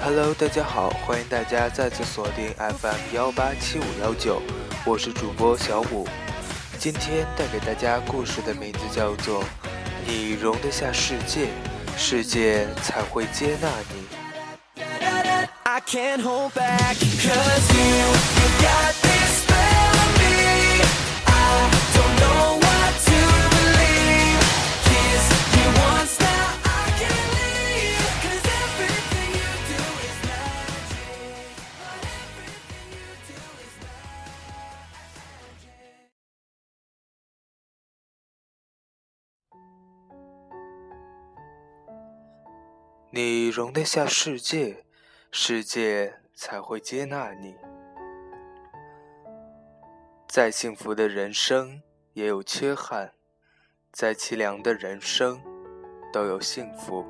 Hello，大家好，欢迎大家再次锁定 FM 幺八七五幺九，我是主播小五。今天带给大家故事的名字叫做《你容得下世界，世界才会接纳你》。你容得下世界，世界才会接纳你。再幸福的人生也有缺憾，再凄凉的人生都有幸福。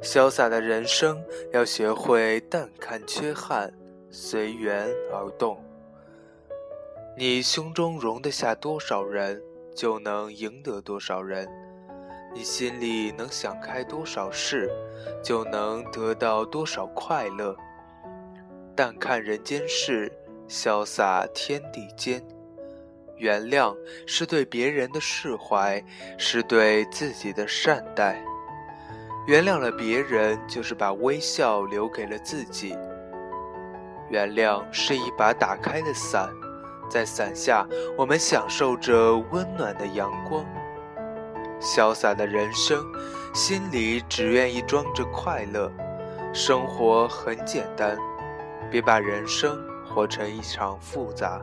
潇洒的人生要学会淡看缺憾，随缘而动。你胸中容得下多少人，就能赢得多少人。你心里能想开多少事，就能得到多少快乐。淡看人间事，潇洒天地间。原谅是对别人的释怀，是对自己的善待。原谅了别人，就是把微笑留给了自己。原谅是一把打开的伞，在伞下，我们享受着温暖的阳光。潇洒的人生，心里只愿意装着快乐。生活很简单，别把人生活成一场复杂。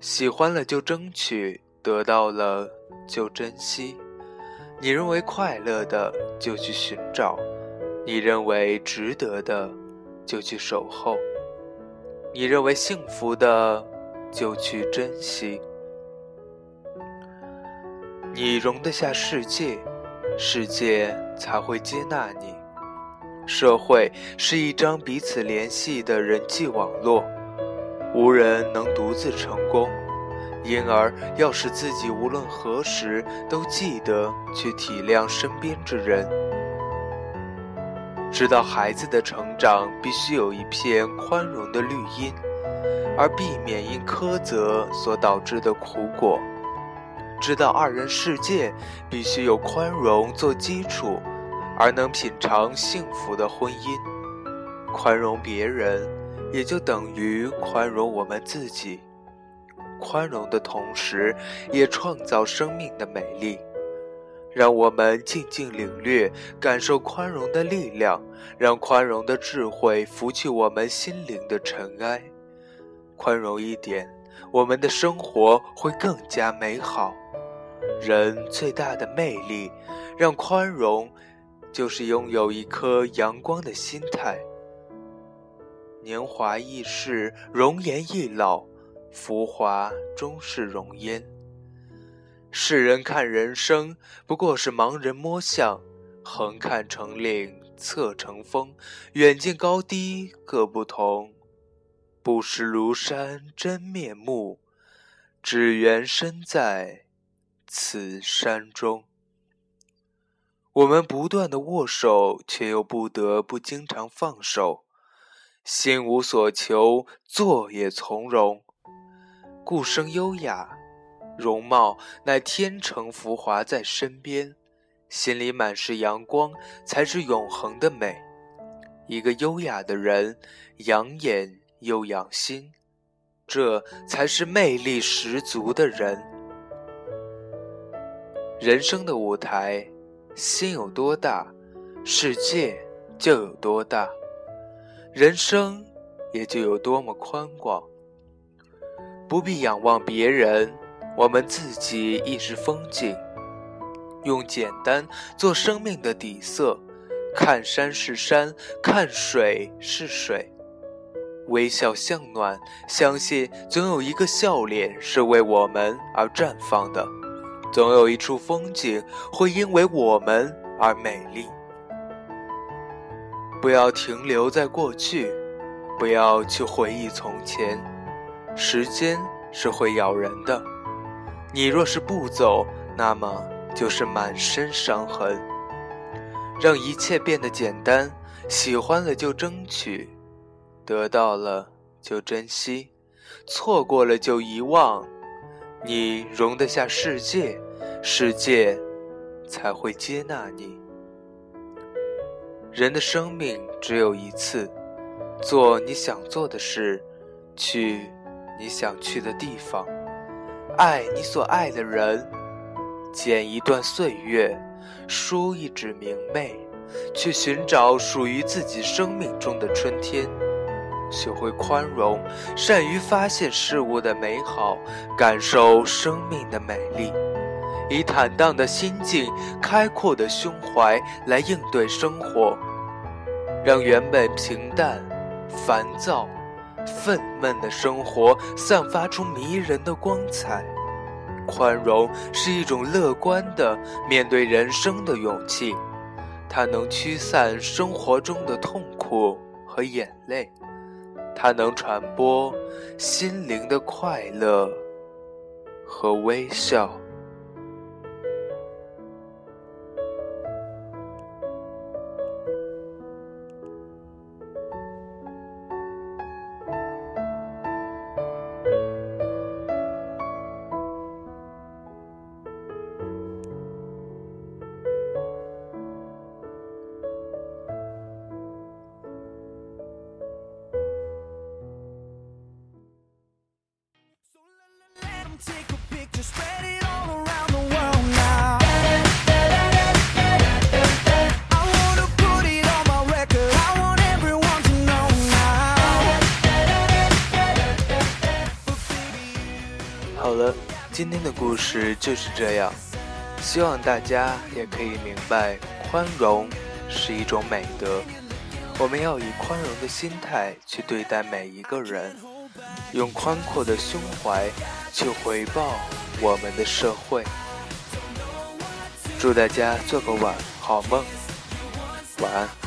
喜欢了就争取，得到了就珍惜。你认为快乐的，就去寻找；你认为值得的，就去守候；你认为幸福的，就去珍惜。你容得下世界，世界才会接纳你。社会是一张彼此联系的人际网络，无人能独自成功，因而要使自己无论何时都记得去体谅身边之人。知道孩子的成长必须有一片宽容的绿荫，而避免因苛责所导致的苦果。知道二人世界必须有宽容做基础，而能品尝幸福的婚姻。宽容别人，也就等于宽容我们自己。宽容的同时，也创造生命的美丽。让我们静静领略，感受宽容的力量，让宽容的智慧拂去我们心灵的尘埃。宽容一点，我们的生活会更加美好。人最大的魅力，让宽容，就是拥有一颗阳光的心态。年华易逝，容颜易老，浮华终是容颜。世人看人生，不过是盲人摸象，横看成岭侧成峰，远近高低各不同。不识庐山真面目，只缘身在。此山中，我们不断的握手，却又不得不经常放手。心无所求，坐也从容。故生优雅，容貌乃天成浮华在身边，心里满是阳光，才是永恒的美。一个优雅的人，养眼又养心，这才是魅力十足的人。人生的舞台，心有多大，世界就有多大，人生也就有多么宽广。不必仰望别人，我们自己亦是风景。用简单做生命的底色，看山是山，看水是水，微笑向暖，相信总有一个笑脸是为我们而绽放的。总有一处风景会因为我们而美丽。不要停留在过去，不要去回忆从前，时间是会咬人的。你若是不走，那么就是满身伤痕。让一切变得简单，喜欢了就争取，得到了就珍惜，错过了就遗忘。你容得下世界，世界才会接纳你。人的生命只有一次，做你想做的事，去你想去的地方，爱你所爱的人，剪一段岁月，梳一指明媚，去寻找属于自己生命中的春天。学会宽容，善于发现事物的美好，感受生命的美丽。以坦荡的心境、开阔的胸怀来应对生活，让原本平淡、烦躁、愤懑的生活散发出迷人的光彩。宽容是一种乐观的面对人生的勇气，它能驱散生活中的痛苦和眼泪，它能传播心灵的快乐和微笑。今天的故事就是这样。希望大家也可以明白，宽容是一种美德。我们要以宽容的心态去对待每一个人，用宽阔的胸怀去回报我们的社会。祝大家做个晚好梦，晚安。